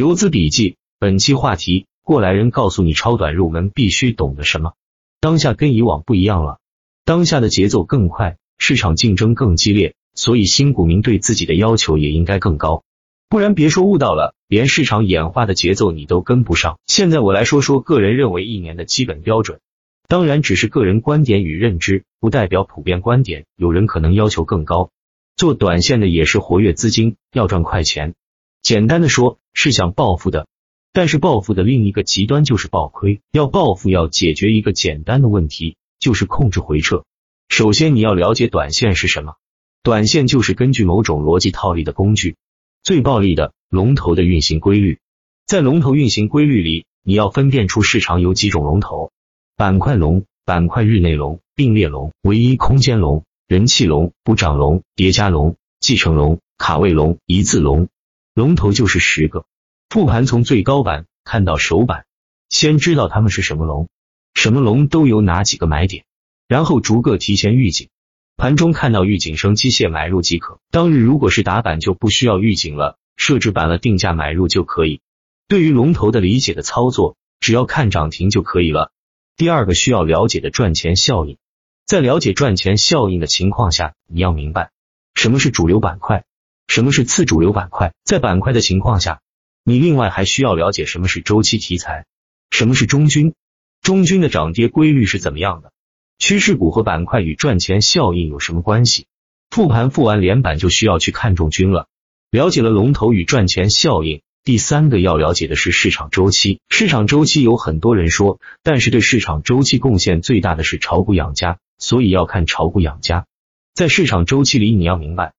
游资笔记，本期话题：过来人告诉你超短入门必须懂得什么。当下跟以往不一样了，当下的节奏更快，市场竞争更激烈，所以新股民对自己的要求也应该更高，不然别说悟到了，连市场演化的节奏你都跟不上。现在我来说说个人认为一年的基本标准，当然只是个人观点与认知，不代表普遍观点。有人可能要求更高，做短线的也是活跃资金，要赚快钱。简单的说，是想暴富的，但是暴富的另一个极端就是暴亏。要暴富，要解决一个简单的问题，就是控制回撤。首先，你要了解短线是什么。短线就是根据某种逻辑套利的工具，最暴利的龙头的运行规律。在龙头运行规律里，你要分辨出市场有几种龙头：板块龙、板块日内龙、并列龙、唯一空间龙、人气龙、补涨龙、叠加龙、继承龙、卡位龙、一字龙。龙头就是十个，复盘从最高板看到首板，先知道他们是什么龙，什么龙都有哪几个买点，然后逐个提前预警，盘中看到预警声机械买入即可。当日如果是打板就不需要预警了，设置板了定价买入就可以。对于龙头的理解的操作，只要看涨停就可以了。第二个需要了解的赚钱效应，在了解赚钱效应的情况下，你要明白什么是主流板块。什么是次主流板块？在板块的情况下，你另外还需要了解什么是周期题材，什么是中军，中军的涨跌规律是怎么样的？趋势股和板块与赚钱效应有什么关系？复盘复完连板就需要去看中军了。了解了龙头与赚钱效应，第三个要了解的是市场周期。市场周期有很多人说，但是对市场周期贡献最大的是炒股养家，所以要看炒股养家。在市场周期里，你要明白。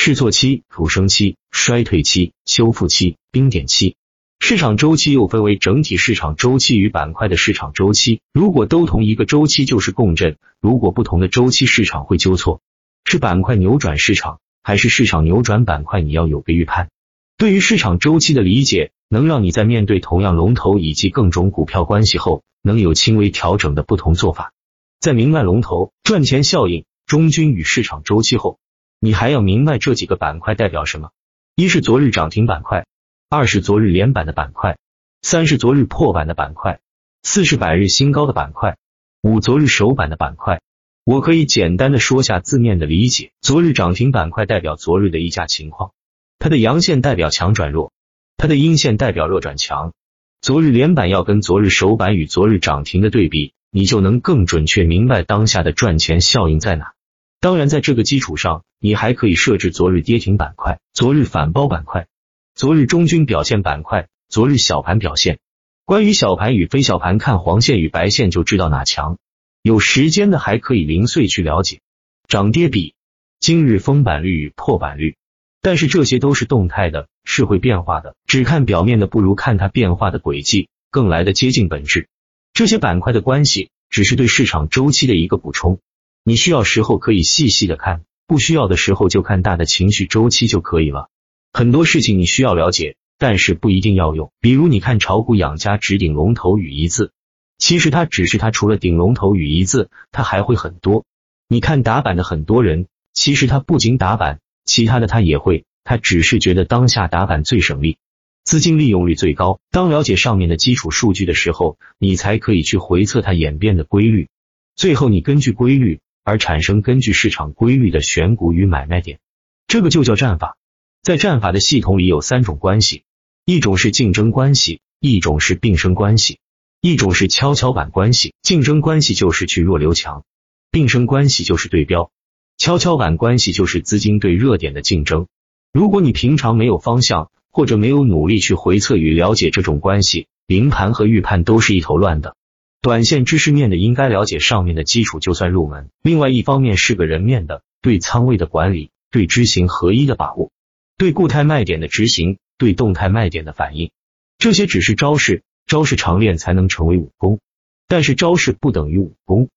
试错期、土生期、衰退期、修复期、冰点期，市场周期又分为整体市场周期与板块的市场周期。如果都同一个周期就是共振，如果不同的周期，市场会纠错。是板块扭转市场，还是市场扭转板块？你要有个预判。对于市场周期的理解，能让你在面对同样龙头以及各种股票关系后，能有轻微调整的不同做法。在明白龙头赚钱效应、中军与市场周期后。你还要明白这几个板块代表什么：一是昨日涨停板块，二是昨日连板的板块，三是昨日破板的板块，四是百日新高的板块，五昨日首板的板块。我可以简单的说下字面的理解：昨日涨停板块代表昨日的溢价情况，它的阳线代表强转弱，它的阴线代表弱转强。昨日连板要跟昨日首板与昨日涨停的对比，你就能更准确明白当下的赚钱效应在哪。当然，在这个基础上，你还可以设置昨日跌停板块、昨日反包板块、昨日中军表现板块、昨日小盘表现。关于小盘与非小盘，看黄线与白线就知道哪强。有时间的还可以零碎去了解涨跌比、今日封板率与破板率。但是这些都是动态的，是会变化的。只看表面的，不如看它变化的轨迹，更来的接近本质。这些板块的关系，只是对市场周期的一个补充。你需要时候可以细细的看，不需要的时候就看大的情绪周期就可以了。很多事情你需要了解，但是不一定要用。比如你看炒股养家只顶龙头与一字，其实它只是它除了顶龙头与一字，它还会很多。你看打板的很多人，其实他不仅打板，其他的他也会，他只是觉得当下打板最省力，资金利用率最高。当了解上面的基础数据的时候，你才可以去回测它演变的规律，最后你根据规律。而产生根据市场规律的选股与买卖点，这个就叫战法。在战法的系统里有三种关系，一种是竞争关系，一种是并生关系，一种是跷跷板关系。竞争关系就是去弱留强，并生关系就是对标，跷跷板关系就是资金对热点的竞争。如果你平常没有方向，或者没有努力去回测与了解这种关系，临盘和预判都是一头乱的。短线知识面的应该了解上面的基础就算入门。另外一方面是个人面的，对仓位的管理，对知行合一的把握，对固态卖点的执行，对动态卖点的反应，这些只是招式，招式常练才能成为武功。但是招式不等于武功，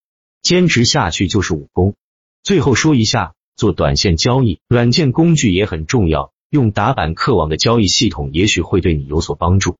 坚持下去就是武功。最后说一下，做短线交易，软件工具也很重要，用打板客网的交易系统也许会对你有所帮助。